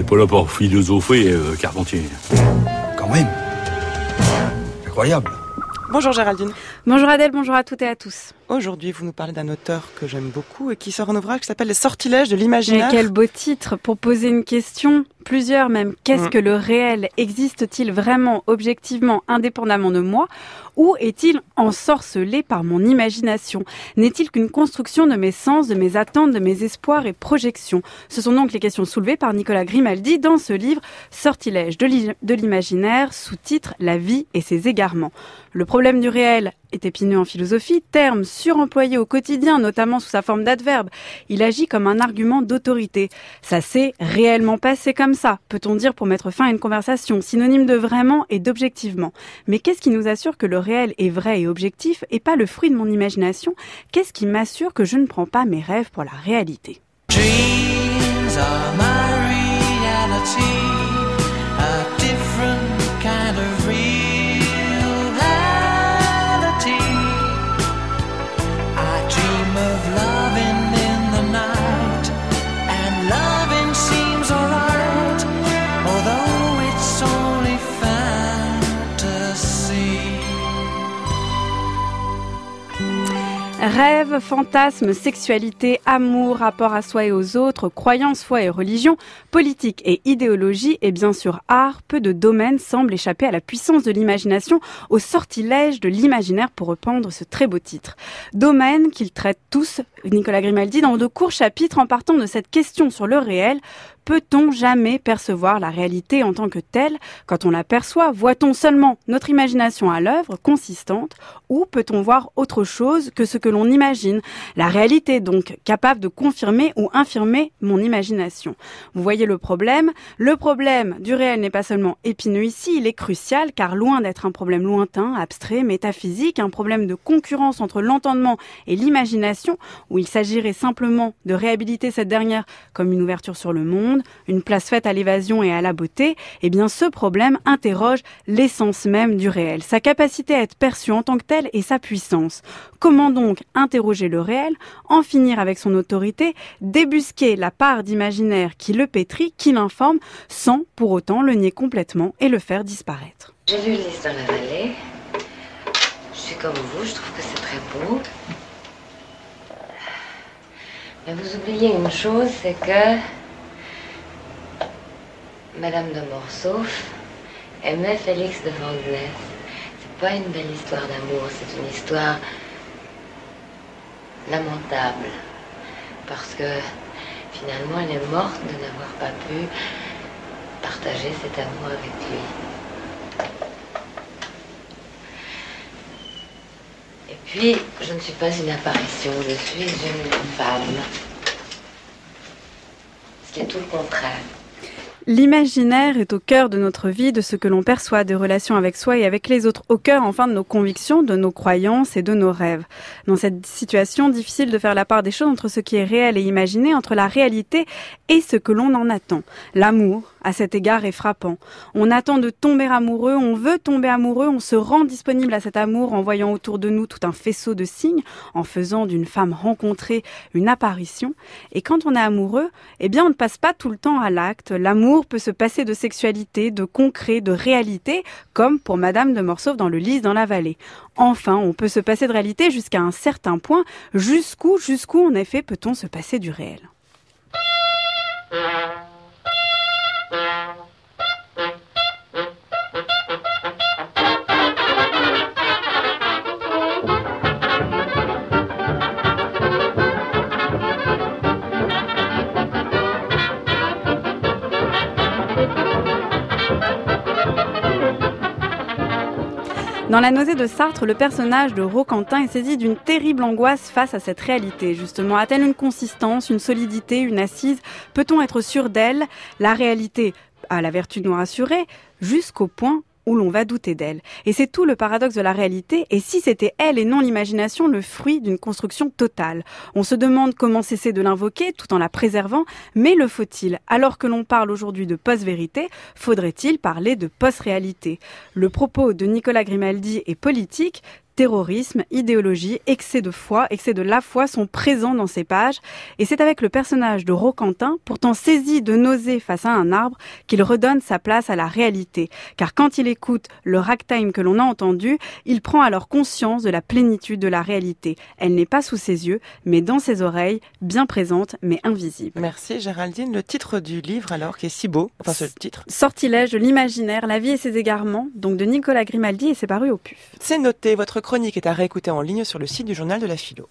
n'est pas là pour philosopher, euh, Carpentier. Quand même. Incroyable. Bonjour Géraldine. Bonjour Adèle, bonjour à toutes et à tous. Aujourd'hui, vous nous parlez d'un auteur que j'aime beaucoup et qui sort un ouvrage qui s'appelle Les sortilèges de l'imaginaire. quel beau titre pour poser une question, plusieurs même. Qu'est-ce mm. que le réel Existe-t-il vraiment, objectivement, indépendamment de moi Ou est-il ensorcelé par mon imagination? N'est-il qu'une construction de mes sens, de mes attentes, de mes espoirs et projections? Ce sont donc les questions soulevées par Nicolas Grimaldi dans ce livre Sortilèges de l'imaginaire, sous-titre La vie et ses égarements. Le problème du réel est épineux en philosophie, terme suremployé au quotidien, notamment sous sa forme d'adverbe. Il agit comme un argument d'autorité. Ça s'est réellement passé comme ça, peut-on dire pour mettre fin à une conversation, synonyme de vraiment et d'objectivement. Mais qu'est-ce qui nous assure que le réel est vrai et objectif et pas le fruit de mon imagination? Qu'est-ce qui m'assure que je ne prends pas mes rêves pour la réalité? Rêve, fantasmes, sexualité, amour, rapport à soi et aux autres, croyances, foi et religion, politique et idéologie et bien sûr art, peu de domaines semblent échapper à la puissance de l'imagination, au sortilège de l'imaginaire pour reprendre ce très beau titre. Domaines qu'ils traitent tous, Nicolas Grimaldi, dans de courts chapitres en partant de cette question sur le réel, Peut-on jamais percevoir la réalité en tant que telle Quand on la perçoit, voit-on seulement notre imagination à l'œuvre, consistante, ou peut-on voir autre chose que ce que l'on imagine? La réalité donc, capable de confirmer ou infirmer mon imagination. Vous voyez le problème? Le problème du réel n'est pas seulement épineux ici, il est crucial car loin d'être un problème lointain, abstrait, métaphysique, un problème de concurrence entre l'entendement et l'imagination, où il s'agirait simplement de réhabiliter cette dernière comme une ouverture sur le monde, une place faite à l'évasion et à la beauté, eh bien ce problème interroge l'essence même du réel, sa capacité à être perçu en tant que tel et sa puissance. Comment donc interroger le réel, en finir avec son autorité, débusquer la part d'imaginaire qui le pétrit, qui l'informe, sans pour autant le nier complètement et le faire disparaître? J'ai lu dans la vallée. Je suis comme vous, je trouve que c'est très beau. Mais vous oubliez une chose, c'est que Madame de Morsauf aimait Félix de Vandenesse. C'est pas une belle histoire d'amour, c'est une histoire lamentable. Parce que finalement, elle est morte de n'avoir pas pu partager cet amour avec lui. Et puis, je ne suis pas une apparition, je suis une femme. Ce qui est tout le contraire. L'imaginaire est au cœur de notre vie, de ce que l'on perçoit des relations avec soi et avec les autres, au cœur enfin de nos convictions, de nos croyances et de nos rêves. Dans cette situation, difficile de faire la part des choses entre ce qui est réel et imaginé, entre la réalité et ce que l'on en attend. L'amour, à cet égard est frappant. On attend de tomber amoureux, on veut tomber amoureux, on se rend disponible à cet amour en voyant autour de nous tout un faisceau de signes, en faisant d'une femme rencontrée une apparition. Et quand on est amoureux, eh bien on ne passe pas tout le temps à l'acte. L'amour peut se passer de sexualité, de concret, de réalité, comme pour Madame de Morsauf dans le Lys dans la vallée. Enfin, on peut se passer de réalité jusqu'à un certain point. Jusqu'où, jusqu'où en effet peut-on se passer du réel? Dans La nausée de Sartre, le personnage de Roquentin est saisi d'une terrible angoisse face à cette réalité. Justement, a-t-elle une consistance, une solidité, une assise? Peut-on être sûr d'elle? La réalité a la vertu de nous rassurer jusqu'au point où l'on va douter d'elle. Et c'est tout le paradoxe de la réalité, et si c'était elle et non l'imagination le fruit d'une construction totale? On se demande comment cesser de l'invoquer tout en la préservant, mais le faut-il? Alors que l'on parle aujourd'hui de post-vérité, faudrait-il parler de post-réalité? Le propos de Nicolas Grimaldi est politique, terrorisme, idéologie, excès de foi, excès de la foi sont présents dans ces pages. Et c'est avec le personnage de Roquentin, pourtant saisi de nausée face à un arbre, qu'il redonne sa place à la réalité. Car quand il écoute le ragtime que l'on a entendu, il prend alors conscience de la plénitude de la réalité. Elle n'est pas sous ses yeux, mais dans ses oreilles, bien présente, mais invisible. Merci Géraldine. Le titre du livre alors, qui est si beau, enfin ce titre. Sortilège de l'imaginaire, la vie et ses égarements, donc de Nicolas Grimaldi et c'est paru au PUF. C'est noté, votre chronique est à réécouter en ligne sur le site du journal de la philo.